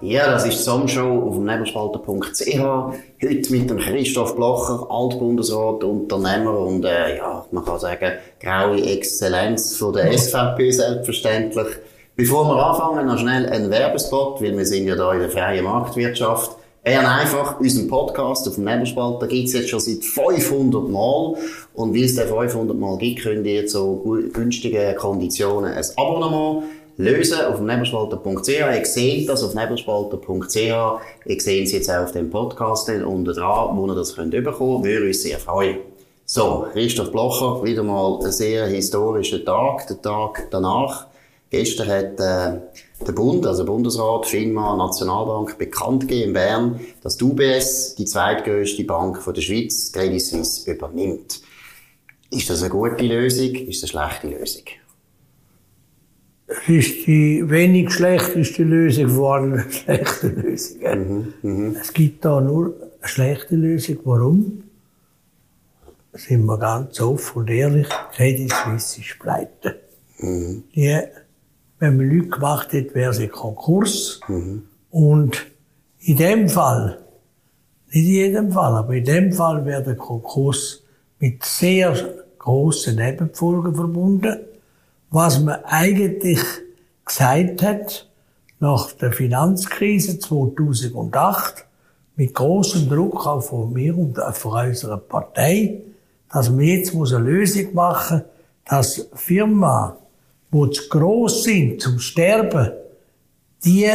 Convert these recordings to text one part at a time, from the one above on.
Ja, das ist die Sommershow auf dem Nebelspalter.ch. Heute mit dem Christoph Blocher, Altbundesrat, Unternehmer und, äh, ja, man kann sagen, graue Exzellenz von der SVP selbstverständlich. Bevor wir anfangen, noch schnell ein Werbespot, weil wir sind ja da in der freien Marktwirtschaft. Bern einfach, unseren Podcast auf dem Nebelspalter gibt's jetzt schon seit 500 Mal. Und weil es den 500 Mal gibt, könnt ihr zu günstigen Konditionen ein Abonnement lösen auf nebelspalter.ch. Ihr seht das auf nebelspalter.ch. Ihr seht es jetzt auch auf dem Podcast unten dran, wo ihr das könnt bekommen. Würde uns sehr freuen. So, Christoph Blocher, wieder mal ein sehr historischer Tag, der Tag danach. Gestern hat äh, der Bund, also Bundesrat, FINMA, Nationalbank bekannt gegeben in Bern, dass die UBS, die zweitgrößte Bank von der Schweiz, Credit Suisse, übernimmt. Ist das eine gute Lösung? Ist das eine schlechte Lösung? Es ist die wenig schlechteste Lösung von allen schlechten Lösungen. Mhm, mh. Es gibt da nur eine schlechte Lösung. Warum? Sind wir ganz offen und ehrlich, Credit Suisse ist pleite. Mhm. Die wenn man Leute gemacht hätte, wäre sie Konkurs. Mhm. Und in dem Fall, nicht in jedem Fall, aber in dem Fall wäre der Konkurs mit sehr großen Nebenfolgen verbunden. Was man eigentlich gesagt hat, nach der Finanzkrise 2008, mit großem Druck auch von mir und von unserer Partei, dass man jetzt eine Lösung machen muss, dass Firma die zu gross sind zum Sterben, die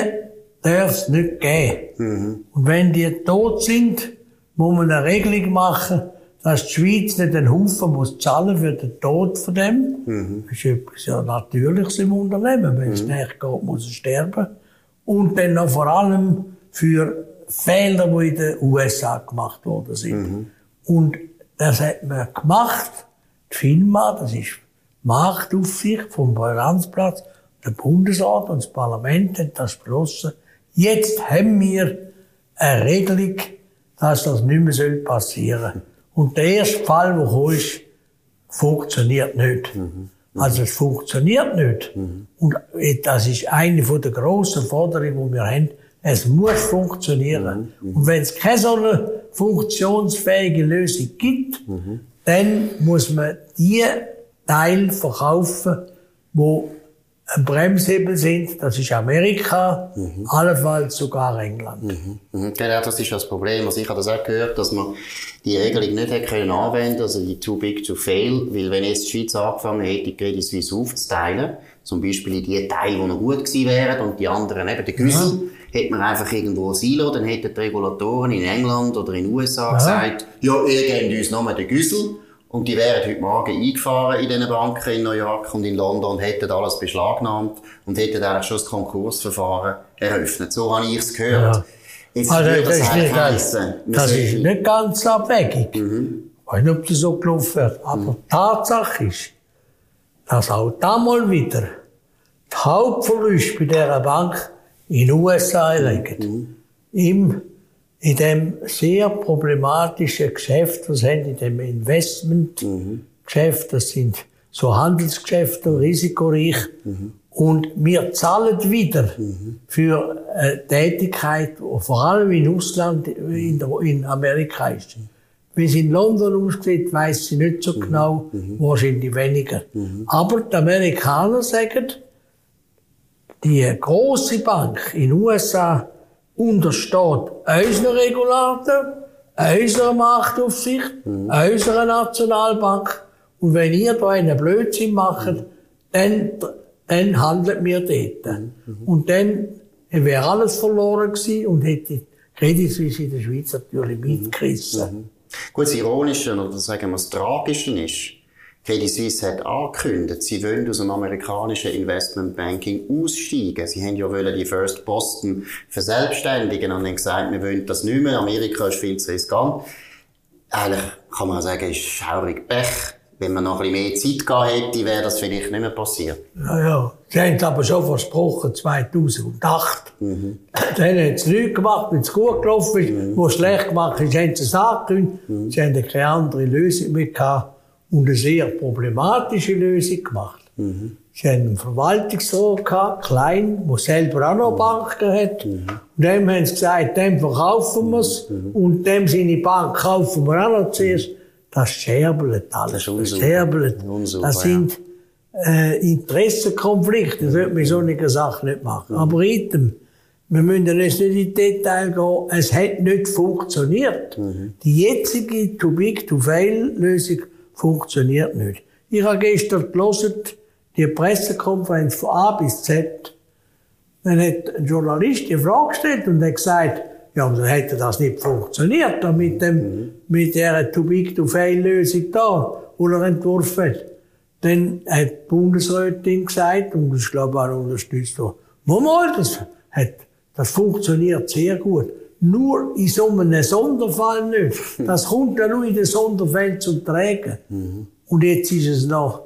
darf es nicht geben. Mhm. Und wenn die tot sind, muss man eine Regelung machen, dass die Schweiz nicht einen Haufen muss zahlen für den Tod von dem. Mhm. Das ist etwas ja Natürliches im Unternehmen. Wenn es mhm. nicht geht, muss er sterben. Und dann noch vor allem für Fehler, die in den USA gemacht worden sind. Mhm. Und das hat man gemacht. Die FINMA, das ist Marktaufsicht vom Finanzplatz, der Bundesrat und das Parlament haben das beschlossen. Jetzt haben wir eine Regelung, dass das nicht mehr passieren soll. Und der erste Fall, gekommen ist, funktioniert nicht. Mhm. Also es funktioniert nicht. Mhm. Und das ist eine der grossen Forderungen, die wir haben. Es muss funktionieren. Mhm. Und wenn es keine so eine funktionsfähige Lösung gibt, mhm. dann muss man die Teil verkaufen, wo Bremshebel sind. Das ist Amerika, mhm. allenfalls sogar England. Mhm. Mhm. Genau, das ist das Problem. Also ich habe das auch gehört, dass man die Regelung nicht hätte können anwenden, also die too big to fail, weil wenn jetzt die Schweiz angefangen hätte, die Credit Suisse aufzuteilen, zum Beispiel in die Teile, die noch gut gewesen wären und die anderen eben der Güssel, ja. hätte man einfach irgendwo Silo, dann hätten die Regulatoren in England oder in den USA ja. gesagt, ja, ihr gebt uns nochmal den Güssel und die wären heute Morgen eingefahren in diesen Banken in New York und in London, hätten alles beschlagnahmt und hätten eigentlich schon das Konkursverfahren eröffnet. So habe ich es gehört. Ja. Jetzt also, das, das, ist nicht, heissen, das ist nicht ganz abwegig. Mhm. Ich weiß nicht, ob das so gelaufen wird. Aber mhm. Tatsache ist, dass auch damals wieder die Hauptverluste bei dieser Bank in den USA liegen. Mhm. Im in dem sehr problematischen Geschäft, was haben in dem Investmentgeschäft, das sind so Handelsgeschäfte, risikoreich, mhm. und wir zahlen wieder für eine Tätigkeit, vor allem in Ausland, in, in Amerika ist. Wie es in London aussieht, weiß ich nicht so genau, wahrscheinlich weniger. Aber die Amerikaner sagen, die große Bank in den USA untersteht unseren Regulator, unserer Machtaufsicht, mhm. unserer Nationalbank. Und wenn ihr da einen Blödsinn macht, mhm. dann, dann handelt wir dort. Mhm. Und dann wäre alles verloren gewesen und hätte Credit Suisse in der Schweiz natürlich mitgerissen. Mhm. Gut, das Ironische oder sagen wir das Tragische ist, Credit Suisse hat angekündigt, sie wollen aus dem amerikanischen Investmentbanking aussteigen. Sie haben ja wollen die First Boston verselbstständigen und haben gesagt, wir wollen das nicht mehr. Amerika ist viel zu riskant. Eigentlich kann man sagen, ist schaurig Pech. Wenn man noch ein bisschen mehr Zeit gehabt hätte, wäre das vielleicht nicht mehr passiert. Ja, ja. Sie haben es aber schon versprochen, 2008. Mhm. Dann haben sie nichts gemacht, wenn es gut gelaufen ist. Mhm. Wo es schlecht gemacht ist, haben sie es angekündigt. Mhm. Sie haben keine andere Lösung mehr gehabt und eine sehr problematische Lösung gemacht. Mhm. Sie haben einen Verwaltungsrat gehabt, klein, der selber auch noch Banken hat. Mhm. Und dem haben sie gesagt, dem verkaufen wir es. Mhm. Und dem seine Bank kaufen wir auch noch zuerst. Das scherbelt alles. Das, scherbelt. Das sind äh, Interessenkonflikte. Das sollte man so eine Sache nicht machen. Mhm. Aber item, wir müssen jetzt nicht in Detail gehen. Es hat nicht funktioniert. Mhm. Die jetzige Too-Big-to-Fail-Lösung funktioniert nicht. Ich habe gestern gelesen, die Pressekonferenz von A bis Z. Dann hat ein Journalist die Frage gestellt und hat gesagt, ja, dann hätte das nicht funktioniert, da mit dem, mhm. mit der Too-Big-to-Fail-Lösung da, die er entworfen hat. Dann hat die Bundesrätin gesagt, und das glaube ich auch unterstützt, mal, das hat, das funktioniert sehr gut. Nur in so einem Sonderfall nicht. Das kommt ja nur in den Sonderfällen zum Tragen. Mhm. Und jetzt ist es noch,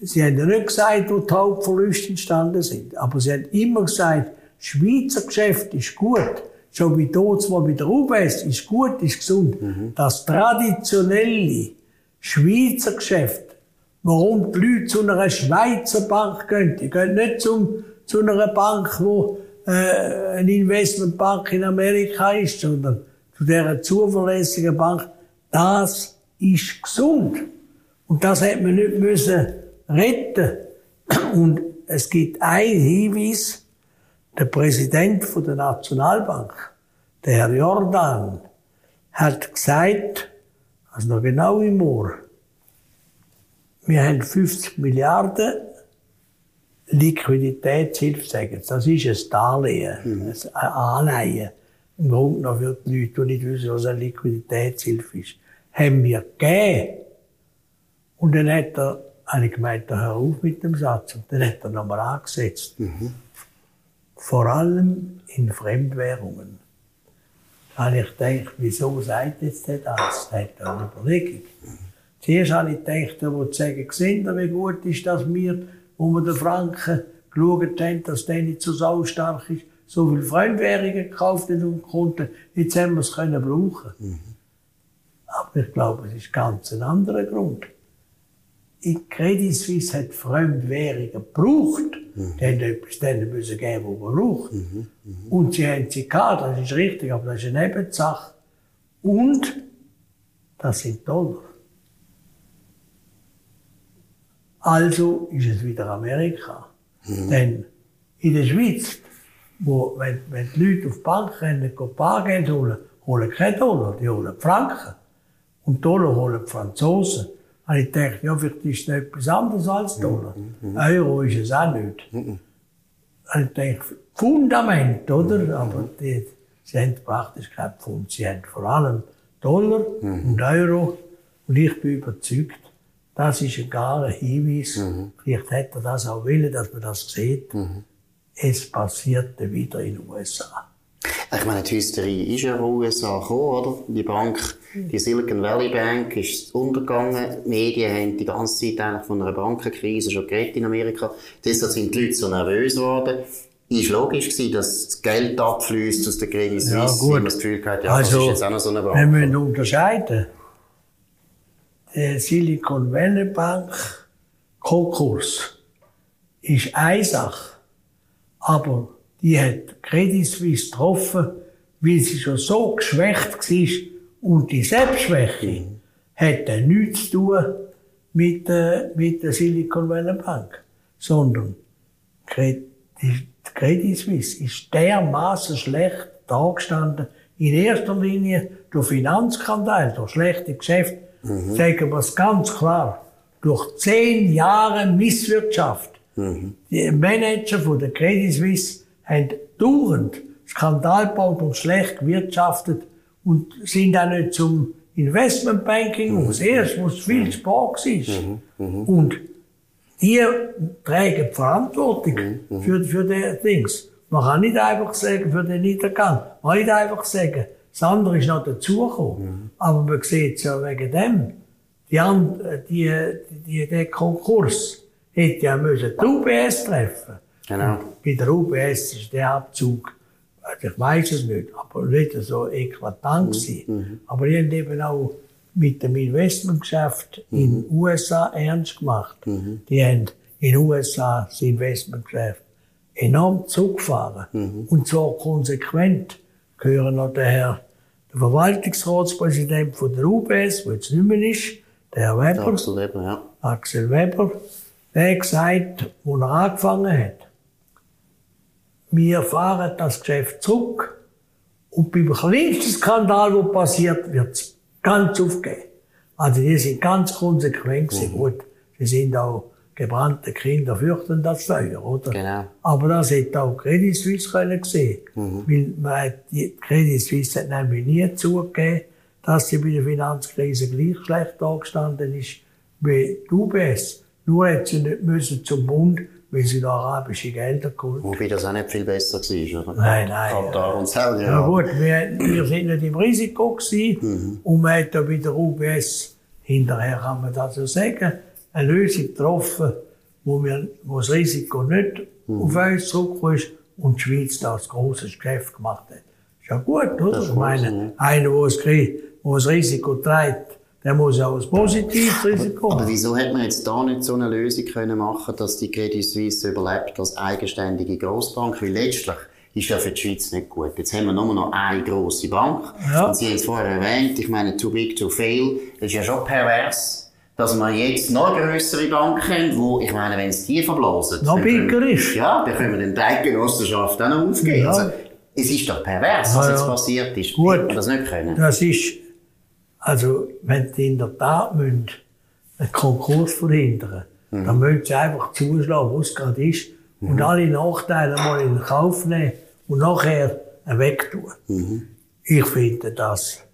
Sie haben ja nicht gesagt, wo die Hauptverluste entstanden sind. Aber Sie haben immer gesagt, Schweizer Geschäft ist gut. So wie dort mal bei der UBS ist gut, ist gesund. Mhm. Das traditionelle Schweizer Geschäft, warum die Leute zu einer Schweizer Bank gehen, die gehen nicht zum, zu einer Bank, wo äh, eine Investmentbank in Amerika ist, sondern zu dieser zuverlässigen Bank, das ist gesund. Und das hätte man nicht müssen retten. Und es gibt einen Hinweis, der Präsident von der Nationalbank, der Herr Jordan, hat gesagt, also noch genau im Ohr, wir haben 50 Milliarden Liquiditätshilfe, Das ist ein Darlehen, mhm. ein Anleihen. Im Grunde noch für die Leute, die nicht wissen, was eine Liquiditätshilfe ist. Haben wir gegeben. Und dann hat er, habe ich gemeint, hör auf mit dem Satz. Und dann hat er nochmal angesetzt. Mhm. Vor allem in Fremdwährungen. Da habe ich gedacht, wieso sagt jetzt der das? Da hat er eine Überlegung. Mhm. Zuerst habe ich gedacht, er wollte sagen, sehen Sie, wie gut ist, dass wir, wo wir den Franken geschaut haben, dass der nicht so saustark ist, so viel Fremdwährungen gekauft und konnten. Jetzt haben wir es können brauchen. Mhm. Aber ich glaube, es ist ganz ein anderer Grund in Credit Suisse hat Fremdwährungen gebraucht. Mhm. Die haben etwas denen müssen geben, was man braucht. Mhm. Mhm. Und sie haben sie gehabt, das ist richtig, aber das ist eine Nebensache. Und das sind Dollar. Also ist es wieder Amerika. Mhm. Denn in der Schweiz, wo, wenn, wenn die Leute auf die Bank rennen, Bargeld holen, holen keine Dollar, die holen Franken. Und Dollar holen die Franzosen habe ich gedacht, ja, vielleicht ist es etwas anderes als Dollar. Mhm. Euro ist es auch nicht. Mhm. Habe ich gedacht, Fundament, oder? Mhm. Aber die, sie haben praktisch kein Pfund. Sie haben vor allem Dollar mhm. und Euro. Und ich bin überzeugt, das ist ein klarer Hinweis. Mhm. Vielleicht hätte er das auch wollen, dass man das sieht. Mhm. Es passierte wieder in den USA. Ich meine, die Hysterie ist ja in den USA gekommen, oder? Die Bank, die Silicon Valley Bank ist untergegangen. Die Medien haben die ganze Zeit eigentlich von einer Bankenkrise schon geredet in Amerika. Deshalb sind die Leute so nervös geworden. Ist logisch gewesen, dass das Geld abfließt aus der Credit Suisse. Ja, gut. Das Gefühl hat, ja, also, das ist jetzt auch noch so eine Bank. Wir müssen unterscheiden. Die Silicon Valley Bank Konkurs ist eine Sache. Aber die hat Credit Suisse getroffen, weil sie schon so geschwächt war. Und die Selbstschwäche hat dann nichts zu tun mit, äh, mit der Silicon Valley Bank, sondern die Credit Suisse ist dermaßen schlecht dargestanden, in erster Linie durch Finanzskandal, durch schlechte Geschäfte, mhm. sagen wir es ganz klar, durch zehn Jahre Misswirtschaft. Mhm. Die Manager von der Credit Suisse haben dauernd Skandal gebaut und schlecht gewirtschaftet und sind auch nicht zum Investmentbanking mhm. aus. Erst, wo es viel zu war. Mhm. Mhm. Und die tragen die Verantwortung mhm. für, für die Dings. Man kann nicht einfach sagen, für den Niedergang. Man kann nicht einfach sagen, das andere ist noch dazugekommen. Mhm. Aber man sieht es ja wegen dem. Die, die, die, der Konkurs hätte ja müssen die UBS treffen Genau. Bei der UBS ist der Abzug, also ich weiß es nicht, aber nicht so eklatant mhm. mhm. Aber die haben eben auch mit dem Investmentgeschäft mhm. in den USA ernst gemacht. Mhm. Die haben in den USA das Investmentgeschäft enorm zurückgefahren. Mhm. Und zwar konsequent gehören noch der Herr, der Verwaltungsratspräsident von der UBS, der jetzt nicht mehr ist, der Herr Weber. Axel Weber, ja. Axel Weber. Der hat gesagt, wo er angefangen hat, wir fahren das Geschäft zurück und beim kleinsten Skandal, der passiert, wird es ganz aufgeben. Also die sind ganz konsequent gewesen. Mhm. Gut, sie sind auch gebrannte Kinder fürchten das Feuer, oder? Genau. Aber das hätte auch Credit Suisse können sehen. Mhm. Weil man, die Credit Suisse hat nämlich nie zugegeben, dass sie bei der Finanzkrise gleich schlecht dargestanden ist wie die UBS. Nur hat sie nicht müssen zum Bund, weil sie da arabische Gelder geholt Wobei das auch nicht viel besser war, oder? Nein, nein. Katar und Saudi, ja. ja gut, wir, wir sind nicht im Risiko gewesen mhm. und man hat da bei der UBS, hinterher kann man das so sagen, eine Lösung getroffen, wo, wir, wo das Risiko nicht mhm. auf uns zurückgekommen ist und die Schweiz da ein grosses Geschäft gemacht hat. Ist ja gut, oder? Ich meine, einer, der das, das Risiko trägt, der muss auch ein positives Risiko haben. Aber wieso hätte man jetzt da nicht so eine Lösung können machen dass die Credit Suisse überlebt als eigenständige Grossbank? Weil letztlich ist ja für die Schweiz nicht gut. Jetzt haben wir nur noch eine grosse Bank. Ja. Und Sie haben es vorher erwähnt, ich meine, too big to fail, das ist ja schon pervers dass wir jetzt noch grössere Banken haben, wo, ich meine, wenn es die verblasen. Noch bigger ist. Ja, dann können wir den Eidgenossenschaft auch noch aufgeben. Ja. Also, es ist doch pervers, was ja, jetzt passiert ist. Gut. Wir das nicht können. Das ist, also, wenn die in der Tat müssen, einen Konkurs verhindern, mhm. dann müssen sie einfach zuschlagen, wo es gerade ist, mhm. und alle Nachteile mal in Kauf nehmen und nachher wegtun. Mhm. Ich finde das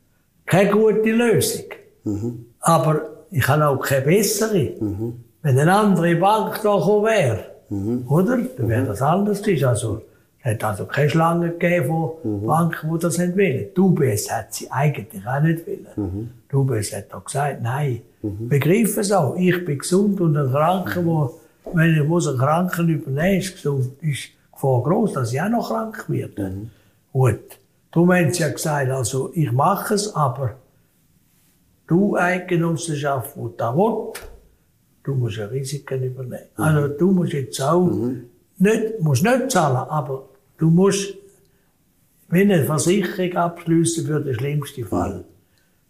keine gute Lösung. Mhm. Aber ich habe auch keine bessere. Mhm. Wenn eine andere Bank da gekommen wäre, mhm. oder? Dann wäre das anders gewesen. Also, es hat also keine Schlange gegeben von mhm. Banken, die das nicht wollen. Die UBS hat sie eigentlich auch nicht wollen. Mhm. Die UBS hat auch gesagt, nein, mhm. begriff es auch. Ich bin gesund und ein Kranker, mhm. wo, wenn ich muss einen Kranken übernehmen ist gesund, ist Gefahr groß, dass ich auch noch krank werde. Mhm. Gut. Haben sie ja gesagt, also, ich mache es, aber du Eidgenossenschaft, die da will, du musst ja Risiken übernehmen. Mhm. Also du musst jetzt auch mhm. nicht, musst nicht zahlen, aber du musst wie eine Versicherung abschließen für den schlimmsten Fall. Mhm.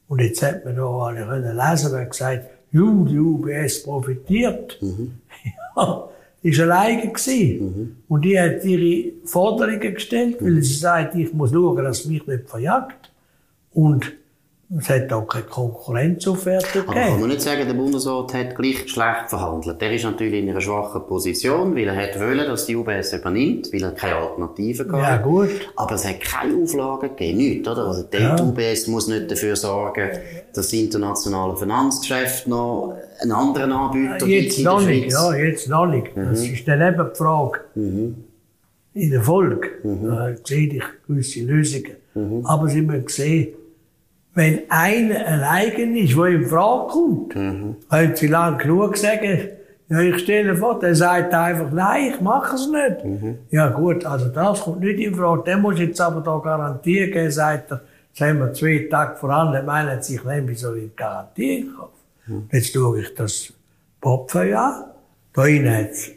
Und jetzt hat man da alle können lesen, wer gesagt, Ju, die UBS profitiert. Mhm. ja, ist alleine gewesen. Mhm. Und die hat ihre Forderungen gestellt, weil sie sagt, ich muss schauen, dass mich nicht verjagt. Und es hat auch keine Konkurrenzaufwärter gegeben. Aber kann man nicht sagen, der Bundesrat hat gleich schlecht verhandelt. Der ist natürlich in einer schwachen Position, weil er hat wollen, dass die UBS übernimmt, weil er keine Alternative gab. Ja, gut. Aber es hat keine Auflagen gegeben, nichts, oder? Also, die ja. UBS muss nicht dafür sorgen, dass das internationale Finanzgeschäft noch einen anderen Anbieter jetzt gibt. Noch nicht, ja, jetzt noch nicht. Mhm. Das ist dann eben die Frage. Mhm. In der Folge mhm. da sehe ich gewisse Lösungen. Mhm. Aber Sie müssen sehen, wenn einer allein ist, der in Frage kommt, mhm. können Sie lang genug sagen, ja, ich stelle vor, der sagt einfach, nein, ich mache es nicht. Mhm. Ja gut, also das kommt nicht in Frage. Der muss jetzt aber da Garantie geben, sagt er, jetzt haben wir zwei Tage voran, meint sich, nein, wie soll ich Garantie kaufen? Mhm. Jetzt schaue ich das Popfeu an. Da innen hat es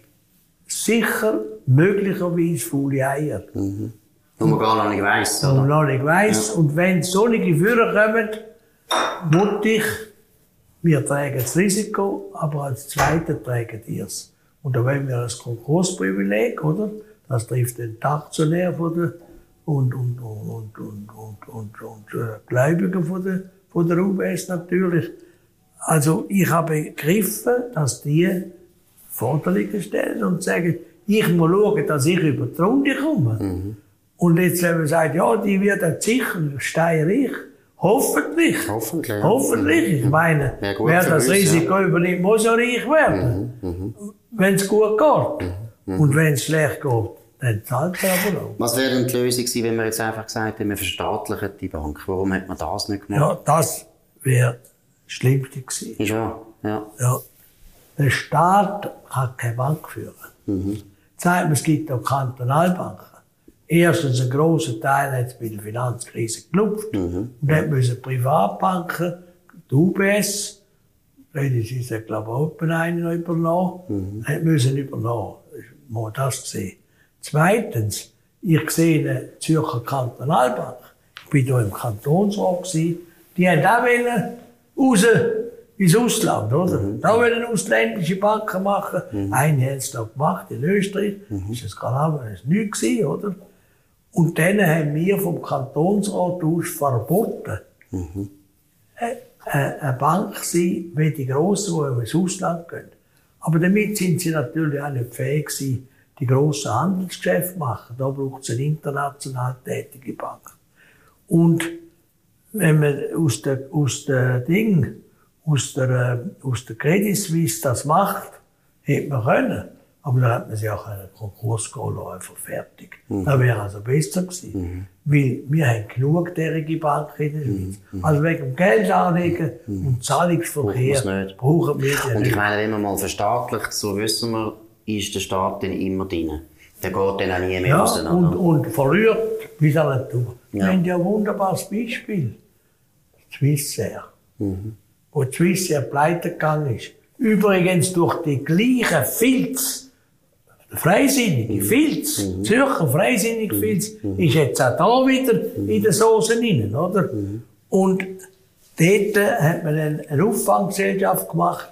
sicher möglicherweise faule Eier. Mhm. Wo man gar noch nicht weiss, oder? Wo man noch nicht weiss. Ja. Und wenn solche Führer kommen, muss ich, wir tragen das Risiko, aber als Zweiter tragen ihr es. Und da wollen wir das Konkursprivileg, oder? Das trifft den Aktionär von der, und, und, und, und, und, und, und, und äh, Gläubiger von der, von der UBS natürlich. Also, ich habe begriffen, dass die Forderungen stellen und sagen, ich muss schauen, dass ich über die Runde komme. Mhm. Und jetzt, wenn man sagt, ja, die wird sicher steinreich, hoffentlich. Hoffentlich. Hoffentlich. Ich meine, ja, wer das Risiko ja. übernimmt, muss ja reich werden. Mhm. Mhm. Wenn es gut geht. Mhm. mhm. Und wenn es schlecht geht, dann zahlt er aber auch. Was wäre denn die Lösung gewesen, wenn man jetzt einfach gesagt hätte, wir verstaatlichen die Bank? Warum hat man das nicht gemacht? Ja, das wäre das Schlimmste gewesen. Ist wahr, ja. ja. Der Staat kann keine Bank führen. Mhm. Sagt es gibt auch Kantonalbanken. Erstens, ein grosser Teil hat es bei der Finanzkrise genutzt. Mhm. Und dann müssen Privatbanken, die UBS, Credit Suisse hat, glaube ich, auch einen übernommen. Mhm. Hat müssen übernommen. Mal das gesehen. Zweitens, ich sehe eine Zürcher Kantonalbank. Ich bin hier im Kantonsrat gewesen. Die haben auch wollen raus ins Ausland, oder? Mhm. Da wollen ausländische Banken machen. Mhm. Eine hat es da gemacht, in Österreich. Mhm. Ist das Kanal, das nichts gewesen, oder? Und dann haben wir vom Kantonsrat aus verboten, mhm. eine Bank sein, wie die Grossen, die ins Ausland gehen. Aber damit sind sie natürlich auch nicht fähig gewesen, die grossen Handelsgeschäfte zu machen. Da braucht es eine international tätige Bank. Und wenn man aus der, aus der Ding, aus der, aus der Credit Suisse das macht, hätte man können. Aber dann hat man sich auch einen Konkurs gehen einfach fertig. Mhm. Das wäre also besser gewesen. Mhm. Weil wir haben genug derige Banken in der Schweiz. Mhm. Also wegen dem Geld anlegen mhm. und Zahlungsverkehr brauchen wir die Und ich meine, wenn man mal verstaatlicht, so wissen wir, ist der Staat dann immer drin. Der geht dann auch nie mehr ja, raus. Und, und verliert bis an die Tour. Ja. Wir haben ja ein wunderbares Beispiel. Swissair. Mhm. Wo Swissair pleite gegangen ist. Übrigens durch die gleichen Filz, Freisinnige, mhm. Filz, mhm. Zürcher Freisinnige mhm. Filz, mhm. ist jetzt auch da wieder in den Soßen drin, oder? Und dort hat man eine Auffanggesellschaft gemacht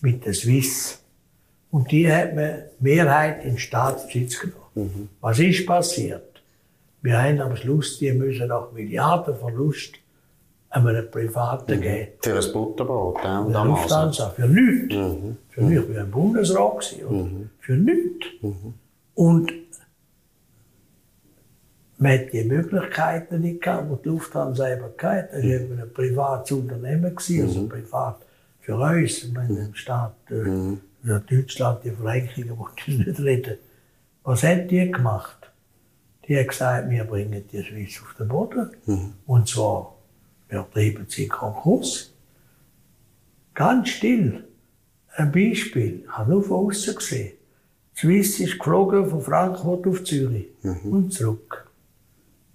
mit der Swiss. Und die hat man Mehrheit in Staatsbesitz genommen. Was ist passiert? Wir haben am Schluss, die müssen nach Milliardenverlust einem Privaten mhm. geben. Für ein Butterbrot, ja, für damals. Lufthansa, für nichts. Mhm. Für mich, ich war ein Bundesrat, gewesen, oder? Mhm. Für nichts. Mhm. Und man hat die Möglichkeiten nicht gehabt, die die Lufthansa eben hatte. Das war eben ein privates Unternehmen, gewesen, also mhm. privat für uns. Meine, im Staat, äh, mhm. Deutschland, die Verrenkungen, wollte ich nicht reden. Was haben die gemacht? Die haben gesagt, wir bringen die Schweiz auf den Boden. Mhm. Und zwar wir treiben sie Konkurs. Ganz still. Ein Beispiel. Ich habe nur von außen gesehen. Die Swiss ist geflogen von Frankfurt auf Zürich mhm. und zurück.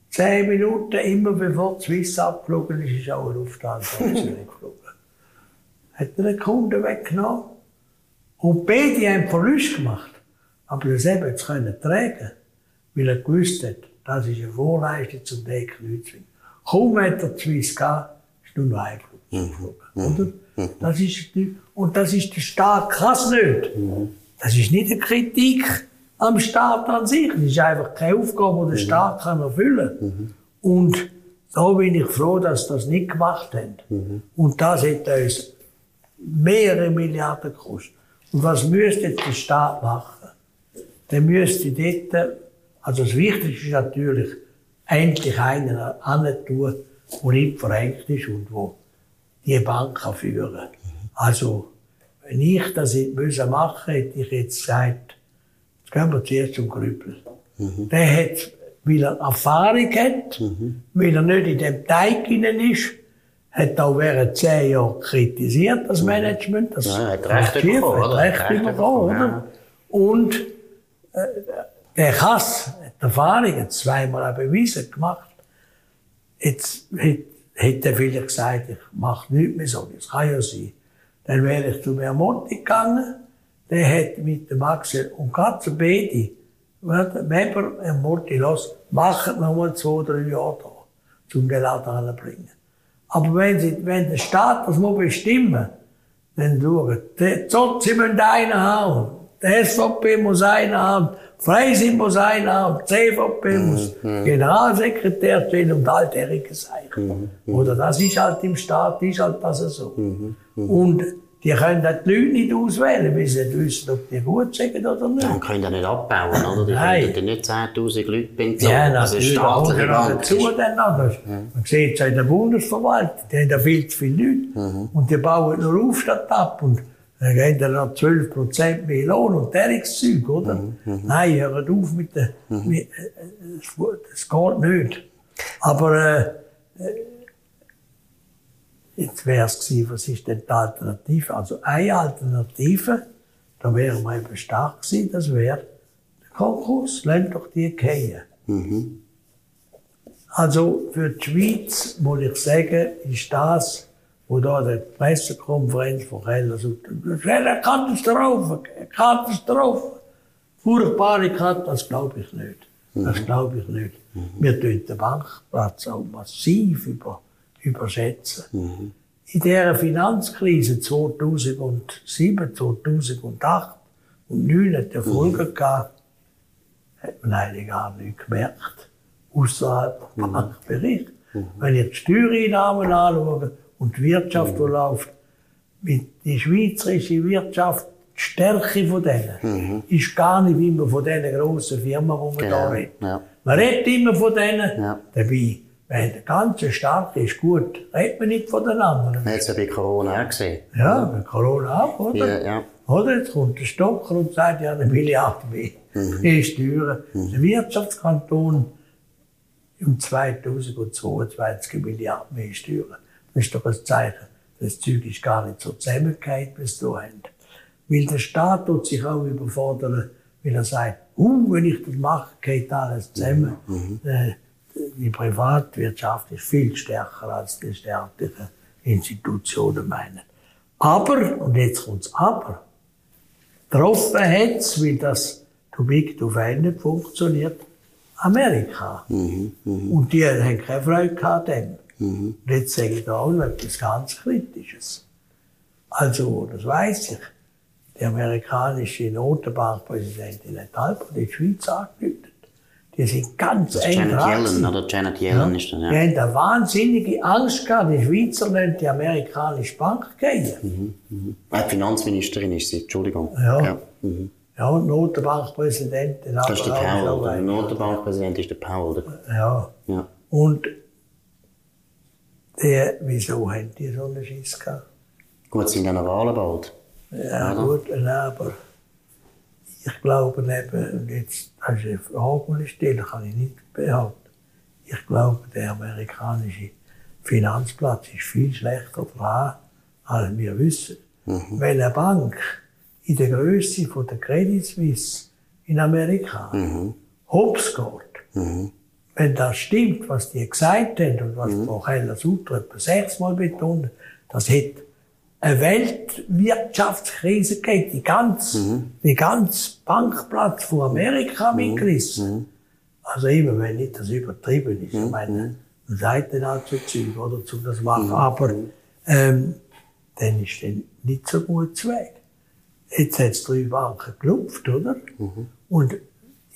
Zehn Minuten, immer bevor die Swiss abgeflogen ist, ist auch eine Lufthansa auf Zürich geflogen. Hat er den Kunden weggenommen. Und beide haben Verlust gemacht. Aber das eben zu können tragen, weil er gewusst hat, das ist eine Vorleistung zum Decken Kaum hat er die Swiss gehabt, ist nur noch ein Flug geflogen. Mhm. Oder? Mhm. Das ist, und das ist der Staat, kann es nicht. Mhm. Das ist nicht eine Kritik am Staat an sich. Das ist einfach keine Aufgabe, die der Staat kann erfüllen kann. Und da bin ich froh, dass sie das nicht gemacht haben. Und das hat uns mehrere Milliarden gekostet. Und was müsste der Staat machen? Der müsste dort, also das Wichtigste ist natürlich, endlich einen tun, der nicht verrenkt ist und wo die Bank kann führen kann. Also, wenn ich das machen machen hätte ich jetzt gesagt, jetzt gehen wir zuerst zum Grüppel. Mhm. Der hat, weil er Erfahrung hat, mhm. weil er nicht in dem Teig hinein ist, hat auch während zehn Jahren kritisiert, das Management. Das ja, hat recht bekommen, oder? Recht bekommen, oder? Und äh, der Kass die Erfahrung, hat zweimal auch bewiesen gemacht. Jetzt hätte er vielleicht gesagt, ich mache nichts mehr so, das kann ja sein. Dann wäre ich zu Mermonti gegangen, der hat mit dem Axel und ganz beide, Weber, Mermonti, los, machen noch mal zwei, drei Jahre da, um den Laden anzubringen. Aber wenn, sie, wenn der Staat das muss bestimmen, dann schauen, die Zotzi müssen einen haben, der SVP muss einen haben, Freisinn muss einer haben, CVP muss mhm. Generalsekretär stehen und altährige sein. Mhm. Oder das ist halt im Staat, ist halt das so. Mhm. Und die können die Leute nicht auswählen, weil sie nicht wissen, ob die gut sind oder nicht. Dann können die nicht abbauen, oder? Die Nein. können nicht 10.000 Leute bezahlen. Ja, natürlich. Das staatliche Bank dazu dann. Das, ja. Man sieht es in der Bundesverwaltung, die haben da viel zu viele Leute. Mhm. Und die bauen nur auf statt ab. Und dann geht er noch 12 Prozent mehr Lohn und Derrickszeug, oder? Mhm, mhm. Nein, hört auf mit der, mhm. mit, äh, das geht nicht. Aber, äh, äh jetzt wär's gewesen, was ist denn die Alternative? Also, eine Alternative, da wären wir eben stark gewesen, das wäre der Konkurs. Lasst doch die gehen. Mhm. Also, für die Schweiz, muss ich sagen, ist das wo da die Pressekonferenz von Keller sagt, das ist eine Katastrophe, eine Katastrophe. Furchtbare Katastrophe, das glaube ich nicht. Das glaube ich nicht. Wir tun den Bankplatz auch massiv über, überschätzen. In dieser Finanzkrise 2007, 2008 und 2009 hat der Folge gehabt, hat man eigentlich gar nicht gemerkt, außerhalb vom Bankbericht. Wenn ich die Steuereinnahmen anschaue und die Wirtschaft, die läuft, mit die schweizerische Wirtschaft, die Stärke von denen, ist gar nicht immer von diesen grossen Firmen, die man Genau, da redet. ja. Man redet immer von denen, Ja. dabei, wenn der ganze Staat ist gut, redet man nicht von den anderen. Man hat es ja bei Corona auch gesehen. Ja, bei Corona auch, oder? Ja, ja. Oder? Jetzt kommt der Stocker und sagt, ja, eine Milliarde mehr. Mhm. Ist teurer. Der Wirtschaftskanton um 2022 Milliarden mehr ist teurer. Das ist doch ein Zeichen. Das Zeug ist gar nicht so zusammengehört, wie es so haben. Weil der Staat tut sich auch überfordern, weil er sagt, uh, wenn ich das mache, geht alles zusammen. Äh, Die Privatwirtschaft ist viel stärker als die staatlichen Institutionen meinen. Aber, und jetzt kommt's aber, getroffen hat's, weil das Too Big to Fail nicht funktioniert, Amerika. Und die haben keine Freude gehabt an dem. Und jetzt sage ich da auch noch etwas ganz Kritisches. Also, das weiß ich. Die amerikanische Notenbankpräsidentin hat halb die Schweiz angerufen. Die sind ganz Das eng Janet dran. Yellen, oder? Janet Yellen ist das, Die ja. haben eine wahnsinnige Angst gehabt, die Schweizer lassen die amerikanische Bank gehen. Ah, die Finanzministerin ist sie, Entschuldigung. Ja. ja. Mhm. Ja, und Notenbankpräsidentin. Das ist der Powell, der. Notenbankpräsident ist der Powell. Ja. Ja. Und der, wieso haben die so einen Schiss gehabt? Gut, sind dann Wahlen bald. Ja, Oder? gut, nein, aber ich glaube eben, und jetzt, das ist eine Frage, die ich stelle, kann ich nicht behaupten. Ich glaube, der amerikanische Finanzplatz ist viel schlechter dran, als wir wissen. Weil eine Bank in der Größe von der Credit Suisse in Amerika hops geht, wenn das stimmt, was die gesagt haben und was Frau Keller-Sutter etwa sechsmal betont, hat, das hätte eine Weltwirtschaftskrise gegeben, die ganze, die ganze Bankplatz von Amerika mitgerissen. Also immer, wenn nicht das übertrieben ist. Ich meine, man sagt dann halt so Zeug, oder, zu das machen. Aber, ähm, dann ist dann nicht so gut zu Weg. Jetzt hat es drei Banken gelupft, oder? Und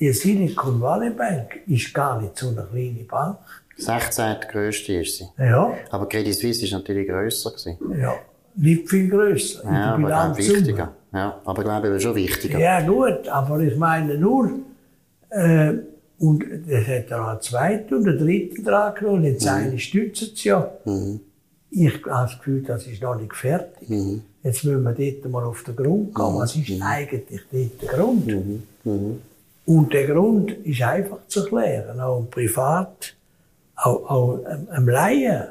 die Silicon Valley Bank ist gar nicht so eine kleine Bank. 16. grösste ist sie. Ja, Aber Credit Suisse ist natürlich grösser gewesen. ja. Nicht viel grösser. Ja, aber auch wichtiger. Ja, aber glaube ich schon wichtiger. Ja, gut, aber ich meine nur, äh, und das hat er auch eine zweite und eine dritte dran genommen, jetzt eine stützt es ja. Ich habe das Gefühl, das ist noch nicht fertig. Jetzt müssen wir dort mal auf den Grund gehen. Was ist eigentlich dort der Grund? Und der Grund ist einfach zu erklären, auch privat, auch, auch einem Laien.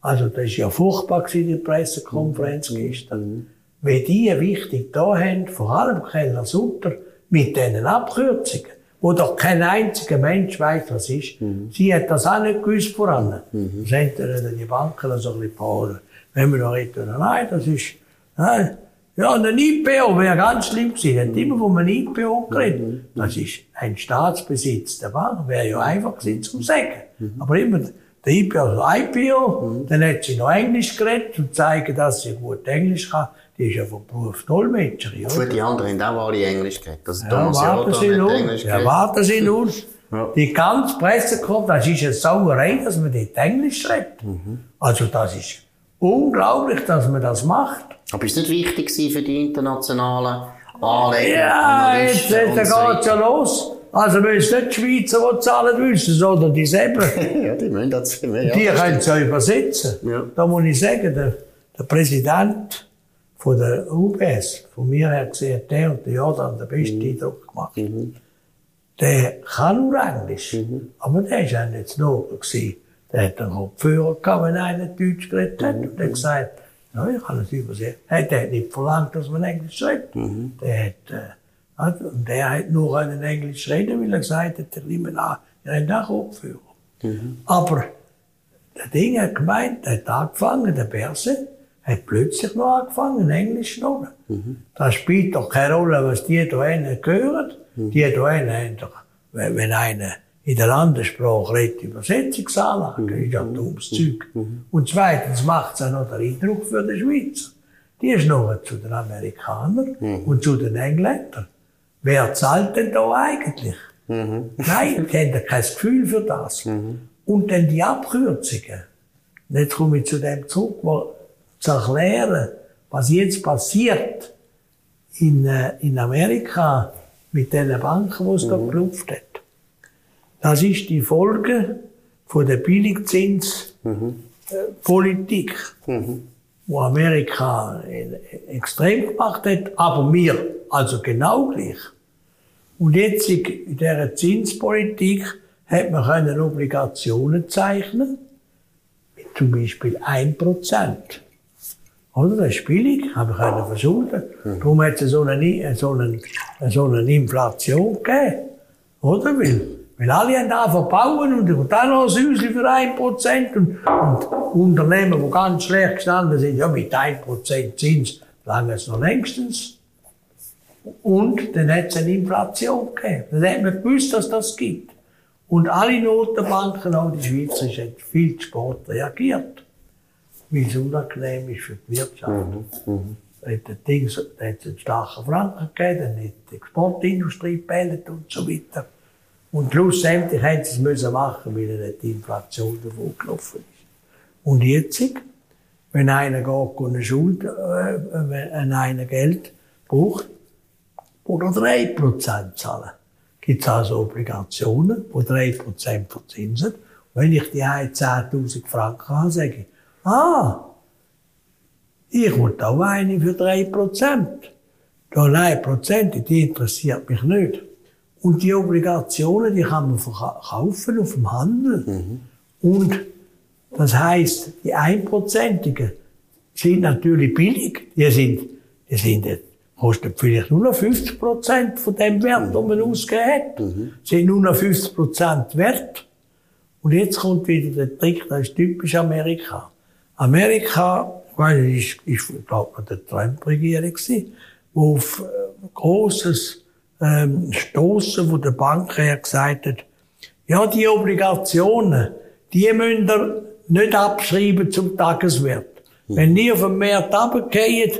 Also, das ist ja furchtbar gewesen, die Pressekonferenz gestern. Weil die wichtig da haben, vor allem Keller Sutter, mit diesen Abkürzungen, wo doch kein einziger Mensch weiß, was ist. Sie hat das auch nicht gewusst voran. Das haben dann die Banken so ein bisschen behalten. Wenn wir noch reden, nein, das ist, nein, ja, ein IPO wäre ganz schlimm gewesen. Er hat immer von einem IPO geredet. Das ist ein Staatsbesitz der Bank. Wäre ja einfach gewesen zum Sagen. Aber immer der IPO, also IPO, dann hat sie noch Englisch geredet und zeigen, dass sie gut Englisch kann. Die ist ja vom Beruf Dolmetscherin, oder? Gut, die anderen haben auch alle Englisch geredet. Also Ja, Thomas warten Sie nur. Ja, warten Sie nur. Ja. Die ganze Presse kommt, das ist eine Sauerei, dass man dort Englisch redet. Mhm. Also das ist unglaublich, dass man das macht. Aber ist nicht wichtig für die internationalen Anleger? Ja, jetzt, jetzt so geht's ja los. Also müssen nicht die Schweizer, die zahlen wissen, sondern die selber. ja, die müssen das ja, Die können es ja übersetzen. Ja. Da muss ich sagen, der, der Präsident von der UBS, von mir her gesehen, der und der Jordan den besten Eindruck gemacht. Der kann nur Englisch. Aber der ist auch nicht zu Nobel gewesen. Der hat einen Kopfhörer gehabt, wenn einer Deutsch geredet hat. Und hat gesagt, ja, ich kann es übersetzen. Er hat nicht verlangt, dass man Englisch redet. Der hat, äh, und der hat nur einen Englisch reden, weil er gesagt hat, der nimmt an, er hat auch Kopfhörer. Aber der Ding hat gemeint, der hat angefangen, der Berse, hat plötzlich noch angefangen, Englisch noch. Mhm. Das spielt doch keine Rolle, was die da hinten hören. Mhm. Die da hinten haben doch, wenn, wenn einer in der Landessprache redet, Übersetzungsanlagen, mhm. ist ja dummes Zeug. Mhm. Und zweitens macht es auch noch den Eindruck für die Schweizer. Die ist noch zu den Amerikanern mhm. und zu den Engländern. Wer zahlt denn da eigentlich? Mhm. Nein, die haben kein Gefühl für das. Mhm. Und dann die Abkürzungen. Und jetzt komme ich zu dem zurück, wo zu erklären, was jetzt passiert in, äh, in Amerika mit den Banken, die es mhm. da geklopft hat. Das ist die Folge von der Billigzinspolitik, mhm. mhm. wo Amerika extrem gemacht hat, aber wir also genau gleich. Und jetzt in dieser Zinspolitik hat man können Obligationen zeichnen, mit zum Beispiel 1%. Oder? Das ist billig, haben wir können verschulden. Mhm. Darum hat es so eine, so, eine, so eine Inflation gegeben. Oder? Weil, weil alle haben da verbauen und, und dann noch ein Häuschen für 1%. Und, und Unternehmen, die ganz schlecht gestanden sind, ja, mit 1% Zins lange es noch längstens. Und dann hat es eine Inflation gegeben. Dann hat man gewusst, dass das gibt. Und alle Notenbanken, auch die Schweizer, haben viel zu spät reagiert. Weil es unangenehm ist für die Wirtschaft. Mhm. Mhm. Da hat es hat einen starken Franken gegeben, dann hat die Exportindustrie gebellt und so weiter. Und schlussendlich haben sie es müssen machen, weil die Inflation davon gelaufen ist. Und jetzt, wenn einer geht eine Schuld, äh, wenn einer Geld braucht, oder 3% zahlen. Gibt es also Obligationen, die 3% verzinsen. Und wenn ich die 10.000 Franken habe, sage ich, ah, ich will auch eine für 3%. Da 1%, die interessiert mich nicht. Und die Obligationen, die kann man verkaufen auf dem Handel. Mhm. Und das heißt, die einprozentigen sind natürlich billig. Die sind, die sind kostet vielleicht nur noch 50 Prozent von dem Wert, den man ausgegeben hat. Mhm. Sind nur noch 50 Prozent wert. Und jetzt kommt wieder der Trick, das ist typisch Amerika. Amerika, weil ich, ich glaube, der Trump-Regierung wo auf äh, großes ähm, Stoßen von der Bank her gesagt hat, ja, die Obligationen, die müssen ihr nicht abschreiben zum Tageswert. Mhm. Wenn die auf dem Markt runtergehen,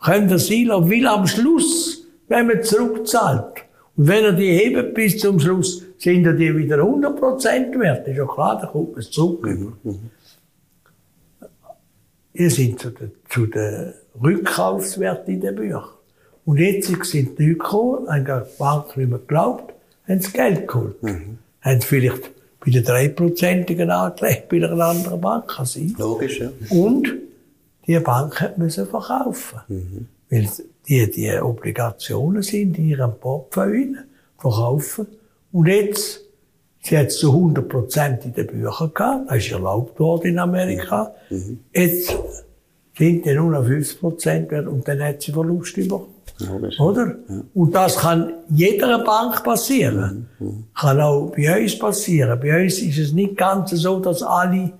könnt ihr sie will am Schluss, wenn man zurückzahlt. Und wenn er die hebt bis zum Schluss, sind er die wieder 100% wert. Ist ja klar, da kommt man zurück. Mhm. Mhm. Ihr sind zu den, zu den Rückkaufswerten in den Büchern. Und jetzt sind die Leute gekommen, haben die Bank nicht mehr geglaubt, haben das Geld geholt. Mhm. Haben vielleicht bei den 3%igen angelegt, bei einer anderen Bank kann sein. Logisch, ja. Und die Bank hat müssen verkaufen. Mhm. Weil die, die Obligationen sind in ihrem Portfolio verkaufen. Und jetzt, sie hat es zu 100 Prozent in den Büchern gehabt. Das ist erlaubt worden in Amerika. Mhm. Jetzt sind die nur noch 50 Prozent und dann hat sie Verlust bekommen. Ja, Oder? Ja. Und das kann jeder Bank passieren. Mhm. mhm. Kann auch bei uns passieren. Bei uns ist es nicht ganz so, dass alle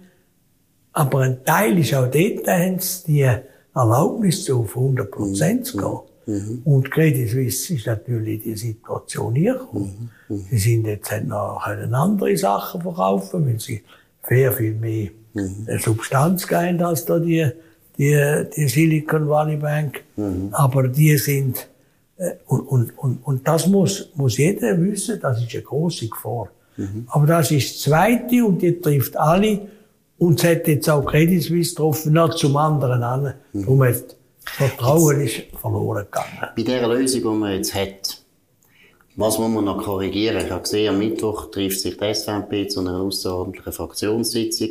aber ein Teil ist auch dort, da haben sie die Erlaubnis zu auf 100 Prozent zu gehen. Mhm. Und Credit Suisse ist natürlich die Situation hier gekommen. Mhm. Sie sind jetzt halt noch können andere Sachen verkaufen, weil sie sehr viel mehr mhm. Substanz geben als da die, die, die Silicon Valley Bank. Mhm. Aber die sind, äh, und, und, und, und das muss, muss jeder wissen, das ist eine große Gefahr. Mhm. Aber das ist das Zweite und die trifft alle. Und es hat jetzt auch Credit Suisse getroffen, noch zum anderen an. Mhm. Darum hat Vertrauen ist verloren gegangen. Bei dieser Lösung, die man jetzt hat, was muss man noch korrigieren? Ich habe gesehen, am Mittwoch trifft sich die SVP zu einer außerordentlichen Fraktionssitzung.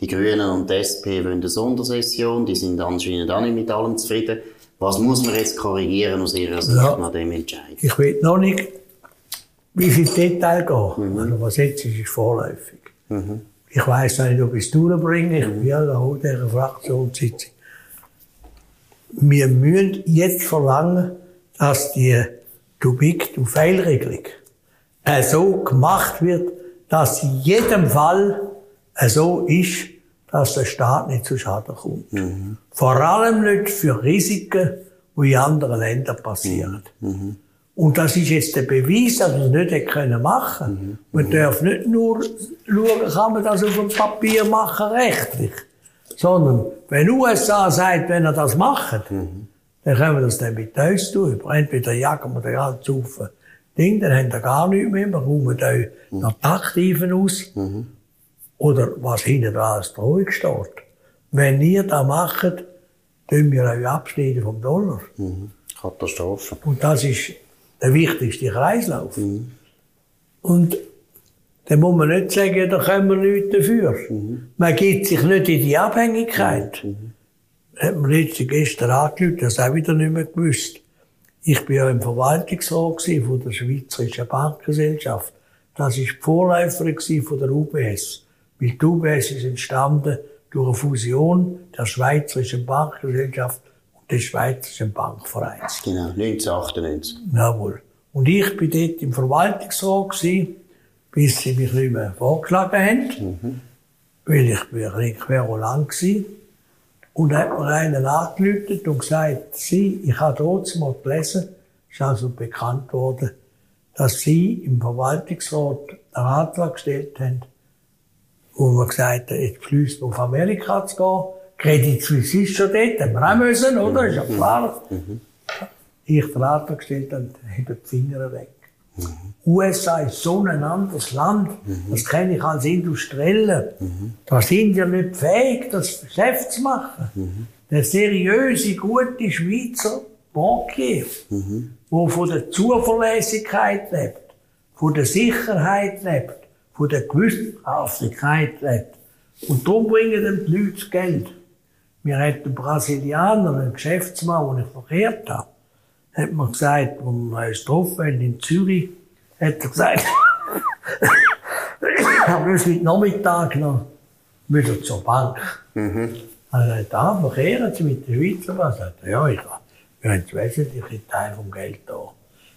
Die Grünen und die SP wollen eine Sondersession. Die sind anscheinend auch nicht mit allem zufrieden. Was muss man jetzt korrigieren aus Ihrer Sicht ja, nach dem Entscheid? Ich weiß noch nicht, wie viel Detail gehen. Mhm. Also was jetzt ist, ist vorläufig. Mhm. Ich weiß nicht, ob ich es durchbringe. Ich bin ja auch dieser Fraktionssitzung. Wir müssen jetzt verlangen, dass die Too-Big-to-Fail-Regelung so gemacht wird, dass in jedem Fall so ist, dass der Staat nicht zu Schaden kommt. Mhm. Vor allem nicht für Risiken, die in anderen Ländern passieren. Mhm. Und das ist jetzt der Beweis, dass man es nicht können machen mhm. Man darf nicht nur schauen, kann man das auf dem Papier machen, rechtlich. Sondern, wenn USA sagt, wenn er das macht, mhm. dann können wir das dann mit uns tun. Entweder jagen wir den ganzen Haufen Ding, dann haben wir gar nichts mehr, wir räumen da mhm. noch die Aktiven aus. Mhm. Oder was hinten dran Drohung steht. Wenn ihr das macht, tun wir euch abschneiden vom Dollar. Mhm. Katastrophe. Und das ist der wichtigste Kreislauf. Mhm. Und dann muss man nicht sagen, da können wir nichts dafür. Mhm. Man gibt sich nicht in die Abhängigkeit. Mhm. Hat man jetzt gestern angelüht, das auch wieder nicht mehr gewusst. Ich bin ja im Verwaltungsrat von der Schweizerischen Bankgesellschaft. Das war die Vorläuferin von der UBS. Die UBS ist entstanden durch eine Fusion der Schweizerischen Bankgesellschaft des Schweizerischen Bankvereins. Genau, 1998. Jawohl. Und ich bin dort im Verwaltungsrat gewesen, bis sie mich nicht mehr vorgeschlagen haben, mhm. weil ich bin querulant war. Und hat mir einen angelötet und gesagt, sie, ich habe trotzdem mal gelesen, ist also bekannt worden, dass sie im Verwaltungsrat einen Antrag gestellt haben, wo man gesagt hat, jetzt beschließt auf Amerika zu gehen, Credit Suisse ist schon dort, haben wir auch müssen, oder? Ist ja klar. Mhm. Ich den Antrag gestellt und habe die Finger weg. Mhm. USA ist so ein anderes Land, mhm. das kenne ich als Industrielle. Mhm. Da sind wir nicht fähig, das Geschäft zu machen. Mhm. Der seriöse, gute Schweizer Bankier, mhm. der von der Zuverlässigkeit lebt, von der Sicherheit lebt, von der Gewissenhaftigkeit lebt. Und darum bringen dem die Leute das Geld. Mir hat ein Brasilianer, ein Geschäftsmann, den ich verkehrt habe, hat mir gesagt, wir uns getroffen in Zürich, hat er gesagt, ich habe heute Nachmittag noch wieder zur Bank. Mhm. Also er hat ah, verkehren Sie mit der Schweizer was? Er ja, ich wir haben den wesentlichen Teil vom Geld da.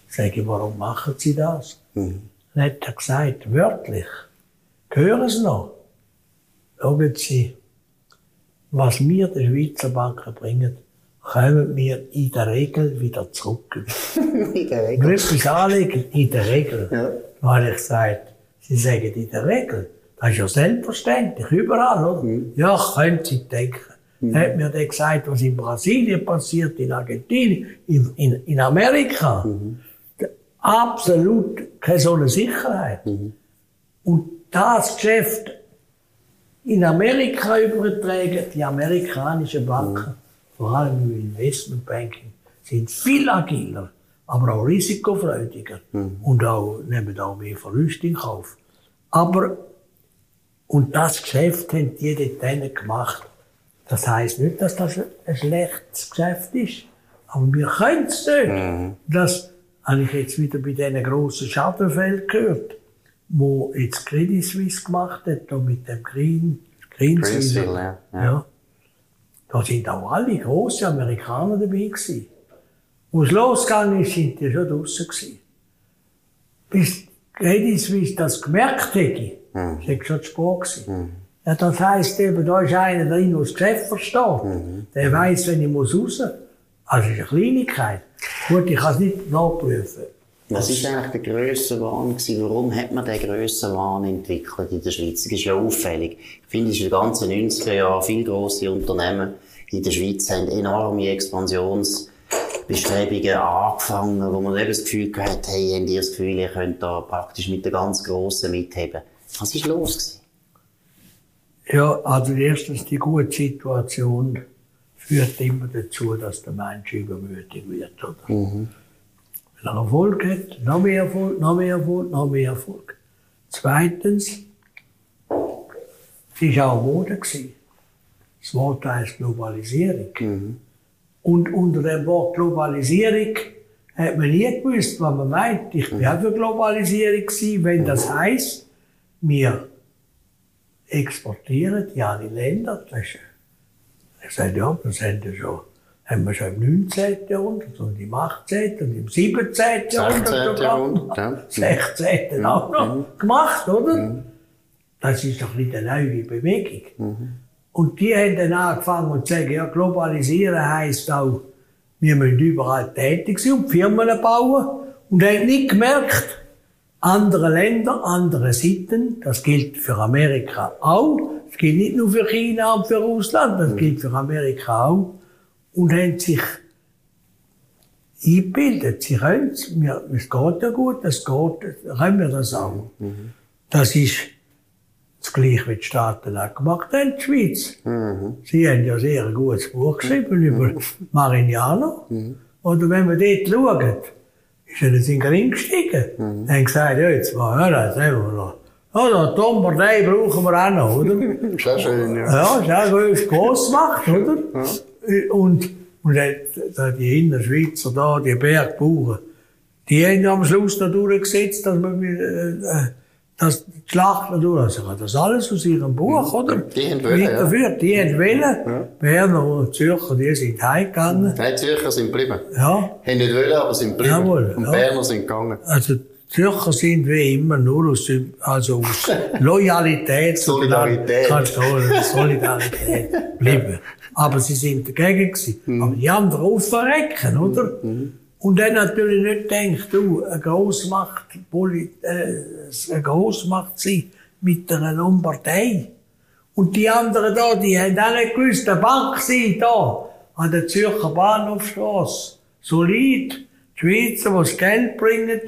Sage ich, warum machen Sie das? Mhm. Dann hat er gesagt, wörtlich, hören Sie noch, schauen Sie, was wir den Schweizer Banken bringen, kommen wir in der Regel wieder zurück. in der Regel? Wenn etwas anlegen, in der Regel. Ja. Weil ich sage, Sie sagen in der Regel. Das ist ja selbstverständlich, überall, oder? Mhm. Ja, können Sie denken. Mhm. Hat mir dann gesagt, was in Brasilien passiert, in Argentinien, in, in, in Amerika. Mhm. Absolut keine so eine Sicherheit. Mhm. Und das Geschäft in Amerika übertragen, die amerikanischen Banken, mhm. vor allem im Investmentbanking, sind viel agiler, aber auch risikofreudiger mhm. und auch, nehmen auch mehr Verluste in Kauf. Aber, und das Geschäft haben die dort gemacht. Das heisst nicht, dass das ein schlechtes Geschäft ist. Aber wir können es nicht. Mhm. Das habe ich jetzt wieder bei diesen grossen Schadenfällen gehört wo jetzt Credit Suisse gemacht hat, da mit dem Green, Greensville. Ja. Ja. ja. Da sind auch alle große Amerikaner dabei gewesen. Wo es losgegangen ist, sind die schon draussen gewesen. Bis Credit Suisse das gemerkt hätte, mhm. das schon zu spät gewesen. Mhm. Ja, das heisst eben, da ist einer drin, der das Geschäft versteht. Mhm. Der weiss, wenn ich muss raus. Also, das ist eine Kleinigkeit. Gut, ich kann es nicht nachprüfen. Was ist eigentlich der grösste Wahn gewesen? Warum hat man den grössen Wahn entwickelt in der Schweiz? Das ist ja auffällig. Ich finde, es ist in den ganzen 90er Jahren viele grosse Unternehmen in der Schweiz haben enorme Expansionsbestrebungen angefangen, wo man eben das Gefühl hat, hey, habt ihr das Gefühl, ihr könnt da praktisch mit den ganz Grossen mitheben. Was ist los gewesen? Ja, also erstens die gute Situation führt immer dazu, dass der Mensch übermütig wird, oder? Mhm. Wenn er Erfolg hat, noch mehr Erfolg, noch mehr Erfolg, noch mehr Erfolg. Zweitens, es war auch Mode. Das Wort heißt Globalisierung. Mhm. Und unter dem Wort Globalisierung hat man nie gewusst, was man meint. Ich bin auch für Globalisierung gewesen, wenn das heisst, wir exportieren in alle Länder. Das ist, ich sage, ja, das haben wir schon haben wir schon im 19. Jahrhundert und im 18. und im 17. Jahrhundert, Jahrhundert ja. 16. auch noch mhm. gemacht, oder? Mhm. Das ist doch nicht eine neue Bewegung. Mhm. Und die haben dann angefangen zu sagen, ja, globalisieren heisst auch, wir müssen überall tätig sein und Firmen bauen. Und haben nicht gemerkt, andere Länder, andere Sitten, das gilt für Amerika auch, das gilt nicht nur für China und für Russland, das gilt für Amerika auch, und haben sich eingebildet, sie können es, es geht ja gut, es geht, können wir das auch. Das ist das Gleiche, wie die Staaten auch gemacht haben, die Schweiz. Mhm. Sie haben ja sehr ein gutes Buch geschrieben über Marignano. Mhm. Oder wenn man dort schaut, ist er in den Ring gestiegen. Mhm. Dann gesagt, ja, jetzt mal hören, jetzt haben wir noch. Ja, die Atompartei brauchen wir auch noch, oder? ist auch schön, ja. Ja, ist auch groß, gross gemacht, oder? Ja. Und, und dann, die Innerschweizer da, die Bergbauern, die haben am Schluss noch durchgesetzt, dass man, äh, das, die Schlacht natürlich, also das alles aus ihrem Buch, oder? Die haben wollen, ja. Die haben wollen. Ja. Berner und Zürcher, die sind heimgegangen. Nein, Zürcher sind geblieben. Ja. Haben nicht wollen, aber sind geblieben. Jawohl, und ja. Berner sind gegangen. Also, Zürcher sind wie immer nur aus, also aus Loyalität. Solidarität. Kanton, Solidarität geblieben. Aber sie sind dagegen gewesen. Mhm. Aber die anderen auf verrecken, oder? Und dann natürlich nicht denkt, du, eine Grossmacht, Poli- äh, eine Grossmacht sein mit einer Lombardei. Und die anderen da, die haben auch nicht gewusst, eine Bank sei da, an der Zürcher Bahnhofstrasse. Solid. Die Schweizer, die das Geld bringen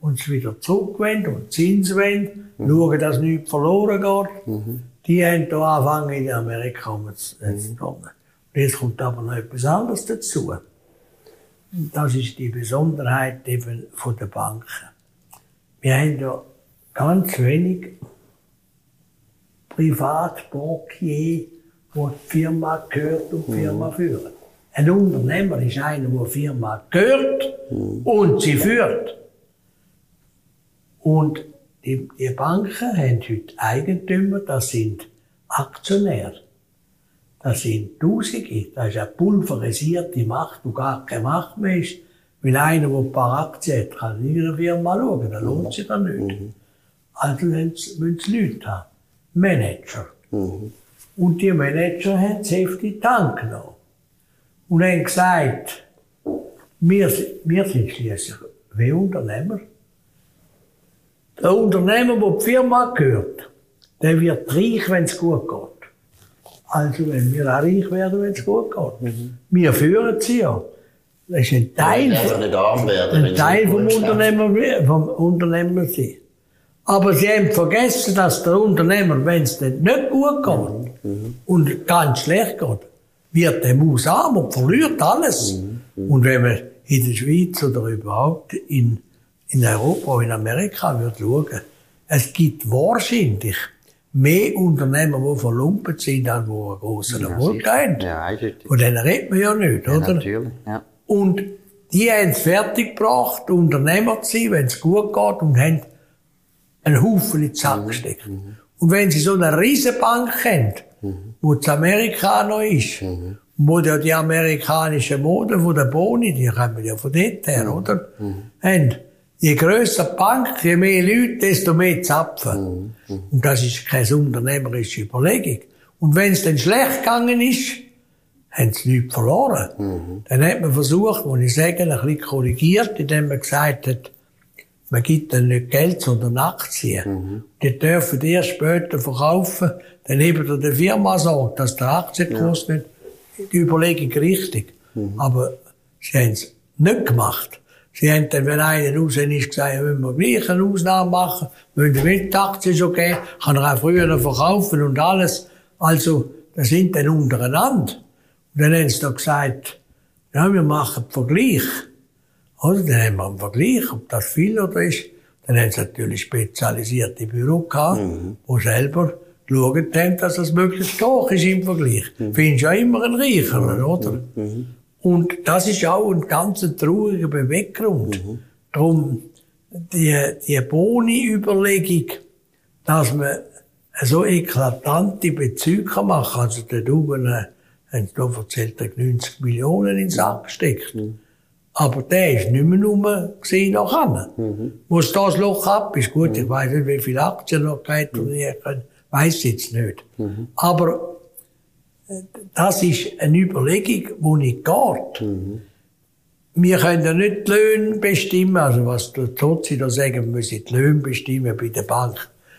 und es wieder zurückwenden und Zins wollen, schauen, dass nichts verloren geht. Die haben da angefangen, in Amerika umzugehen. Und jetzt kommt aber noch etwas anderes dazu. Das ist die Besonderheit eben von der Banken. Wir haben ja ganz wenig Privatbankier, wo die Firma gehört und die Firma führt. Ein Unternehmer ist einer, der die Firma gehört und sie führt. Und die, die Banken haben heute Eigentümer, das sind Aktionäre. Das sind Tausende. Das ist eine pulverisierte Macht, die gar keine Macht mehr ist. Weil einer, der ein paar Aktien hat, kann in ihre Firma schauen. Das lohnt sich dann nicht. Also müssen sie sie Leute haben. Manager. Und die Manager haben das Heft in die Hand genommen. Und haben gesagt, wir, wir sind schließlich wie Unternehmer. Der Unternehmer, der die Firma gehört, der wird reich, wenn es gut geht. Also wenn wir auch reich werden, wenn es gut geht. Wir führen sie ja. Das ist ein Teil, arm werden. ein Teil vom. Unternehmer, vom Unternehmer sein. Aber sie haben vergessen, dass der Unternehmer, wenn es dann nicht gut geht und ganz schlecht geht, wird der Maus arm und verliert alles. Und wenn man in der Schweiz oder überhaupt in, in Europa oder in Amerika wird schauen, es gibt wahrscheinlich mehr Unternehmer, die verlumpet sind, als die einen grossen Erfolg haben. Ja. Von denen redet man ja nicht, Ja, oder? natürlich. Ja. Und die haben es fertiggebracht, Unternehmer zu sein, wenn es gut geht, und haben einen Haufen in den Sack gesteckt. Und wenn sie so eine riesen Bank haben, wo das Amerika noch ist, wo ja die amerikanische Mode von der Boni, die kommen ja von dort her, oder? Haben, je grösser die Bank, je mehr Leute, desto mehr Zapfen. Und das ist keine unternehmerische Überlegung. Und wenn es dann schlecht gegangen ist, haben sie nichts verloren. Dann hat man versucht, muss ich sagen, ein bisschen korrigiert, indem man gesagt hat, man gibt dann nicht Geld, sondern Aktien. Die dürfen die erst später verkaufen, dann eben der der Firma sagt, dass der Aktienkurs nicht, die Überlegung richtig. Aber sie haben es nicht gemacht. Sie haben dann, wenn einer raus ist, gesagt, ja, müssen wir gleich eine Ausnahme machen, müssen wir die Aktien schon geben, kann er auch früher noch verkaufen und alles. Also, das sind dann untereinander. Und dann haben sie da gesagt, ja, wir machen den Vergleich. Oder? Dann haben wir einen Vergleich, ob das viel oder ist. Dann haben sie natürlich spezialisierte Büro gehabt, die selber geschaut haben, dass das möglichst hoch ist im Vergleich. Findest ja immer einen reicheren, oder? Und das ist auch ein ganz trauriger Beweggrund. Darum, die, die Boni-Überlegung, dass man so eklatante Bezüge machen kann. Also, der Duben, äh, haben sie da erzählt, hat 90 Millionen in den Sack gesteckt. Aber der ist nicht mehr nur gesehen nachher. Wo es das Loch ab ist, gut, ich weiß nicht, wie viele Aktien noch geht und ich weiß jetzt nicht. Aber das ist eine Überlegung, die nicht geht. Mhm. Wir können ja nicht die Löhne bestimmen, also was der Totsi da sagen, wir müssen die Löhne bestimmen bei der Bank.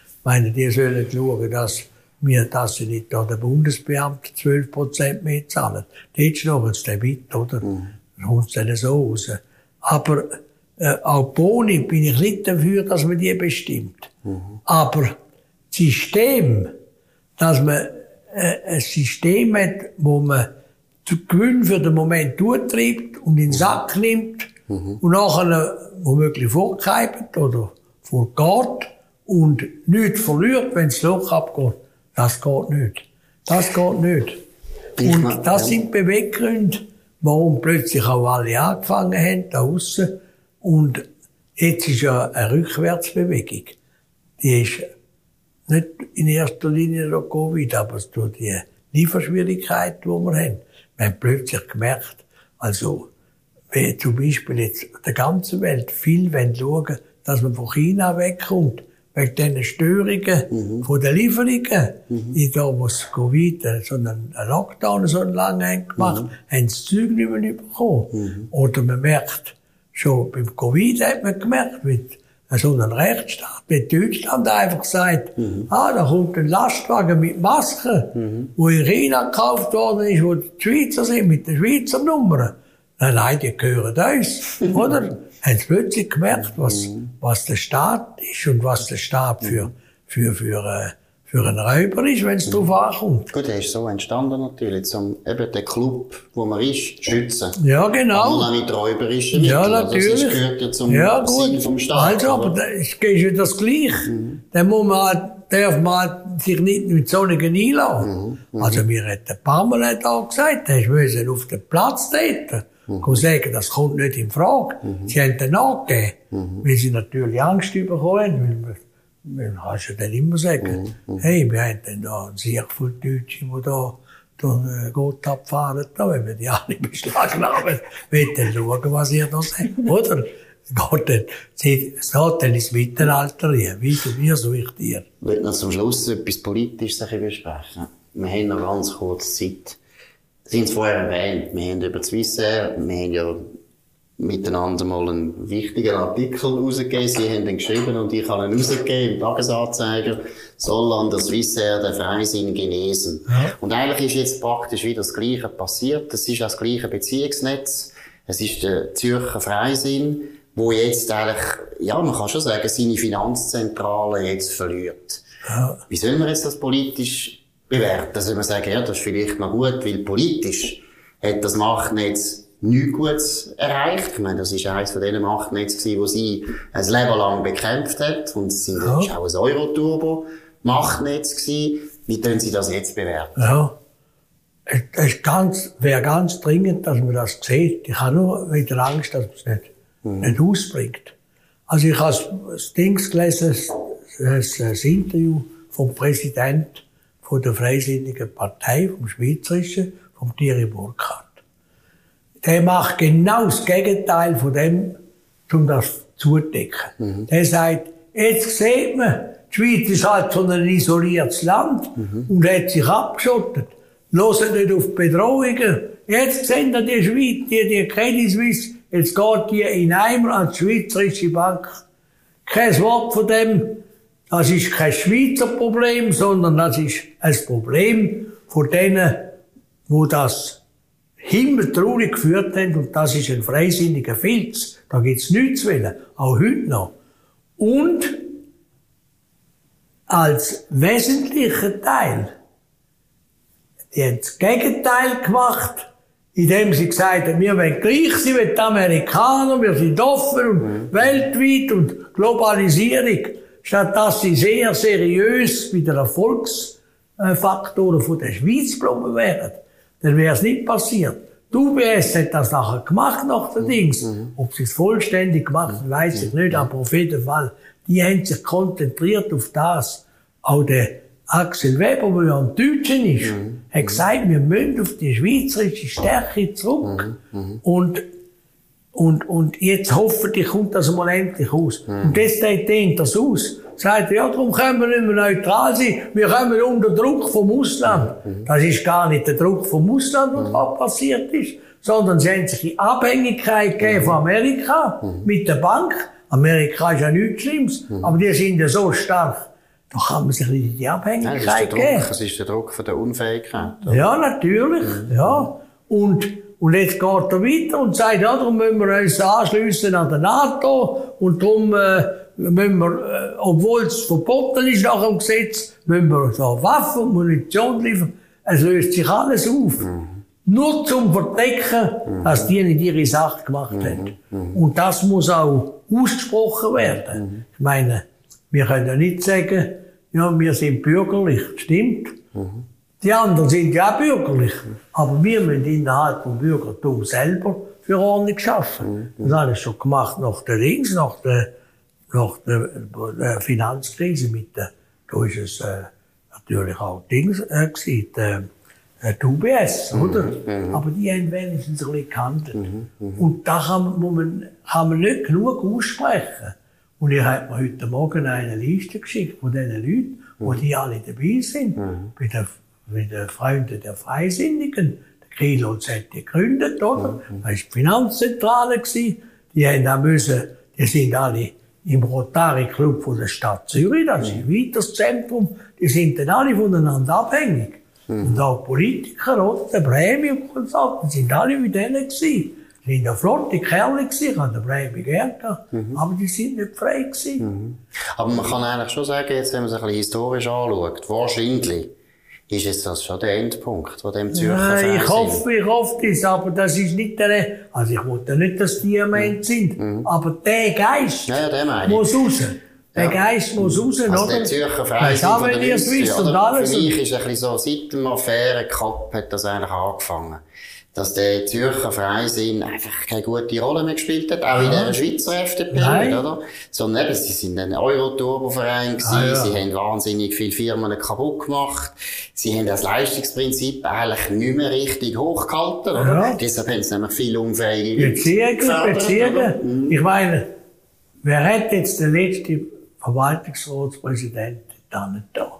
Ich meine, die sollen schauen, dass wir, dass sie nicht da der Bundesbeamte 12 Prozent mehr zahlen. Dort schnurren sie mit, oder? Mhm. Dann kommt es dann so raus. Aber, äh, auch Boni bin ich nicht dafür, dass man die bestimmt. Mhm. Aber das System, dass man äh, ein System hat, wo man den Gewinn für den Moment durchtreibt und in den Sack nimmt mhm. und nachher womöglich vorgreift oder vorgeht und nichts verliert, wenn das Loch abgeht. Das geht nicht. Das geht nicht. Und das sind Beweggründe, warum plötzlich auch alle angefangen haben, da aussen. Und jetzt ist ja eine Rückwärtsbewegung. Die ist nicht in erster Linie durch Covid, aber durch die Lieferschwierigkeiten, die wir haben. Wir haben plötzlich gemerkt, also, wenn zum Beispiel jetzt der ganzen Welt viel schauen dass man von China wegkommt, wegen diesen Störungen mhm. von den Lieferungen. Mhm. Die da, wo es Covid, so einen Lockdown so lange haben gemacht, mhm. haben das Zeug nicht mehr bekommen. Mhm. Oder man merkt, schon beim Covid hat man gemerkt, mit so einem Rechtsstaat, wie Deutschland einfach sagt, mhm. ah, da kommt ein Lastwagen mit Masken, mhm. wo in China gekauft worden ist, wo die Schweizer sind, mit den Schweizer Nummern. Nein, nein, die gehören uns, oder? haben sie plötzlich gemerkt, was, mhm. was der Staat ist und was der Staat für, für, für, äh, für einen Räuber ist, wenn es mhm. darauf ankommt. Gut, er ist so entstanden natürlich, um eben den Club, wo man ist, schützen. Ja, genau. Aber nicht räuberische Mittel. Ja, natürlich. Also, das gehört ja zum ja, gut. vom Staat. Also, aber das ist ja das Gleiche. Mhm. Dann muss man, darf man sich nicht mit Sonnigen einladen. Mhm. Mhm. Also, mir hat der Pamela da gesagt, er ist auf den Platz treten. Mhm. sagen, das kommt nicht in Frage. Mhm. Sie haben dann nachgegeben, mhm. weil sie natürlich Angst bekommen, weil ja dann immer sagen, mhm. hey, wir haben dann da sehr viele Deutsche, die da durch äh, Gotthard fahren, da, wenn wir die alle beschlagnahmen, wollen dann schauen, was ihr da sagt, oder? Geht dann, es geht dann ins Mittelalter rein, wie, wie so ich dir. Ich will noch zum Schluss etwas Politisches besprechen. Wir haben noch ganz kurz Zeit. Sie haben es vorher erwähnt, wir haben über Swissair, wir haben ja miteinander mal einen wichtigen Artikel rausgegeben. Sie haben den geschrieben und ich habe ihn rausgegeben im Tagesanzeiger. Soll an der Swissair der Freisinn genesen. Ja. Und eigentlich ist jetzt praktisch wieder das Gleiche passiert. Es ist das gleiche Beziehungsnetz. Es ist der Zürcher Freisinn, wo jetzt eigentlich, ja, man kann schon sagen, seine Finanzzentrale jetzt verliert. Ja. Wie soll man jetzt das politisch bewerten. Also man sagen, ja, das ist vielleicht noch gut, weil politisch hat das Machtnetz nichts Gutes erreicht. Ich meine, das ist eines von diesen Machtnetzen, wo sie ein Leben lang bekämpft hat. Und es ja. ist auch ein Euro-Turbo-Machtnetz gewesen. Wie können Sie das jetzt bewerten? Ja. Es ganz, wäre ganz dringend, dass man das sieht. Ich habe nur wieder Angst, dass man es nicht, mhm. nicht ausbringt. Also ich habe das Ding gelesen, das, das Interview vom Präsidenten von der Freisinnigen Partei, vom Schweizerischen, vom Thierry Burkhardt. Der macht genau das Gegenteil von dem, um das zudecken. Mhm. Der sagt, jetzt sieht man, die Schweiz ist halt so ein isoliertes Land mhm. und hat sich abgeschottet. Hören nicht auf Bedrohungen. Jetzt sehen die Schweiz, die, die Credit Suisse, jetzt geht die in Eimer an die Schweizerische Bank. Kein Wort von dem. Das ist kein Schweizer Problem, sondern das ist ein Problem von denen, wo das himmeltraurig geführt haben, und das ist ein freisinniger Filz. Da gibt's nichts zu wollen. Auch heute noch. Und als wesentlicher Teil, die haben das Gegenteil gemacht, indem sie gesagt haben, wir wollen gleich sein wie die Amerikaner, wir sind offen und mhm. weltweit und Globalisierung statt dass sie sehr seriös mit den Erfolgsfaktoren von der Schweiz geblieben wären, dann wäre es nicht passiert. Die UBS hat das nachher gemacht, nach der Dings. Mhm. Ob sie es vollständig gemacht haben, weiß ich nicht, aber auf jeden Fall, die haben sich konzentriert auf das. Auch der Axel Weber, der ja ein Deutscher ist, mhm. hat gesagt, wir müssen auf die schweizerische Stärke zurück. Mhm. mhm. Und Und, und jetzt hoffentlich kommt das mal endlich aus. Mhm. Und das dehnt das aus. Sagt, ja, darum können wir nicht mehr neutral sein. Wir kommen unter Druck vom Ausland. Das ist gar nicht der Druck vom Ausland, was da passiert ist, sondern sie haben sich in Abhängigkeit gegeben von Amerika mit der Bank. Amerika ist ja nichts Schlimmes, aber die sind ja so stark. Da kann man sich in die Abhängigkeit geben. Das ist der Druck von der Unfähigkeit. Oder? Ja, natürlich. Ja. Und und jetzt geht er weiter und sagt, ja, darum müssen wir uns anschliessen an der NATO und darum äh, müssen wir, äh, obwohl es verboten ist nach dem Gesetz, müssen wir so Waffen und Munition liefern. Es löst sich alles auf. Mhm. Nur zum Verdecken, mhm. dass die nicht ihre Sache gemacht mhm. haben. Mhm. Und das muss auch ausgesprochen werden. Mhm. Ich meine, wir können ja nicht sagen, ja, wir sind bürgerlich. Stimmt. Die anderen sind ja auch bürgerlich. Aber wir müssen innerhalb vom Bürgertum selber für Ordnung schaffen. Das habe ich schon gemacht nach der Links, nach der, nach der, Finanzkrise mit der, da ist es, äh, natürlich auch Dings, äh, gewesen, der, äh, die UBS, oder? Mhm. Aber die haben wenigstens ein bisschen gehandelt. Mhm. Mhm. Und da kann man, kann man nicht genug aussprechen. Und ich habe mir heute Morgen eine Liste geschickt von diesen Leuten, wo die alle dabei sind. Mhm. Bei der mit den Freunden der Freisinnigen. Der Kielholz hat die gegründet, oder? Mhm. Das war die Finanzzentrale. Gewesen. Die haben da müssen, die sind alle im Rotary Club von der Stadt Zürich, das ist ein weiteres Zentrum. Die sind dann alle voneinander abhängig. Mhm. Und auch Politiker, oder? Der Premium Consult, die sind alle wie denen gewesen. Die sind ja flotte Kerle gewesen, ich habe den Bremi gern mhm. aber die sind nicht frei gewesen. Mhm. Aber man kann eigentlich schon sagen, jetzt, wenn man es ein bisschen historisch anschaut, wahrscheinlich, ist jetzt das schon der Endpunkt von dem Zürcher Nein, ich hoffe, ich hoffe das, aber das ist nicht der, also ich wollte nicht, dass die gemeint mhm. sind, mhm. aber der Geist ja, der muss raus. Der ja. Geist muss raus, also oder? Der Zürcher Verein von der Wisst, und alles. Für mich ist ein bisschen so, seit dem Affäre hat das eigentlich angefangen dass der Zürcher Freisinn einfach keine gute Rolle mehr gespielt hat, auch ja. in der Schweizer FDP, Nein. oder? Sondern eben, sie sind ein Euro-Turbo-Verein ah, ja. sie haben wahnsinnig viele Firmen kaputt gemacht, sie haben das Leistungsprinzip eigentlich nicht mehr richtig hochgehalten, oder? Ja. Deshalb haben sie nämlich viel unfähige Beziehungen, Beziehungen. Mhm. Ich meine, wer hat jetzt den letzten Verwaltungsratspräsident dann da?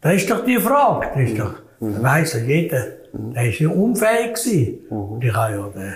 Das ist doch die Frage, das ist doch, mhm. weiss ja jeder. Mhm. Der war ja unfähig. Gewesen. Mhm. Und ich habe ja den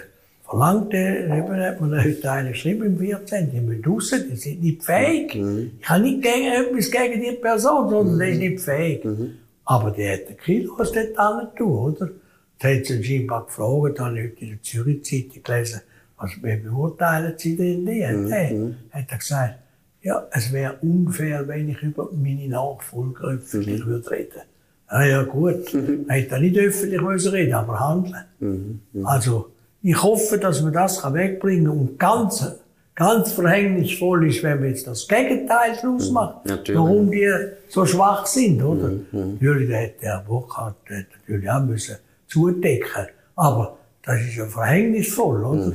verlangt, eben hat man heute einen geschrieben im 14. Die müssen raus, die sind nicht fähig. Mhm. Ich habe nicht gegen, etwas gegen die Person, sondern mhm. der ist nicht fähig. Mhm. Aber die hat den Kilos dort alle tun, oder? Da hat sie scheinbar gefragt, habe ich heute in der Zürich-Zeitung gelesen, was beurteilen Sie denn die? Mhm. Hat er gesagt, ja, es wäre unfair, wenn ich über meine Nachfolger öffentlich mhm. würde reden. Ah ja gut, mhm. man hätte nicht öffentlich reden, aber handeln. Mhm. Mhm. Also ich hoffe, dass man das wegbringen kann und ganz, ganz verhängnisvoll ist, wenn man jetzt das Gegenteil daraus mhm. macht. Natürlich. Warum die so schwach sind, oder? Mhm. mhm. Natürlich hätte der Burkhardt natürlich auch müssen zudecken, aber das ist ja verhängnisvoll, oder?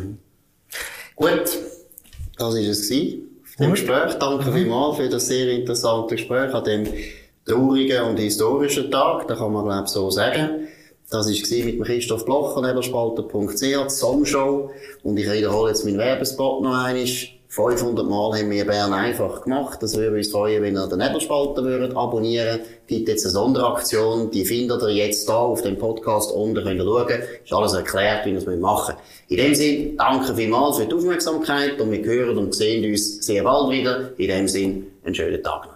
Gut, das war es. Dem Gespräch. Danke vielmals für das sehr interessante Gespräch an dem traurigen und historischen Tag, da kann man glaube ich so sagen. Das war mit Christoph Blocher, nebelspalter.ch, die Songshow. Und ich wiederhole jetzt meinen Werbespot noch einmal. 500 Mal haben wir Bern einfach gemacht. Das würde uns freuen, wenn ihr den Nebelspalter würdet abonnieren. Gibt jetzt eine Sonderaktion. Die findet ihr jetzt da auf dem Podcast unten. Könnt ihr schauen. Ist alles erklärt, wie wir es machen In dem Sinne, danke vielmals für die Aufmerksamkeit und wir hören und sehen uns sehr bald wieder. In dem Sinne, einen schönen Tag noch.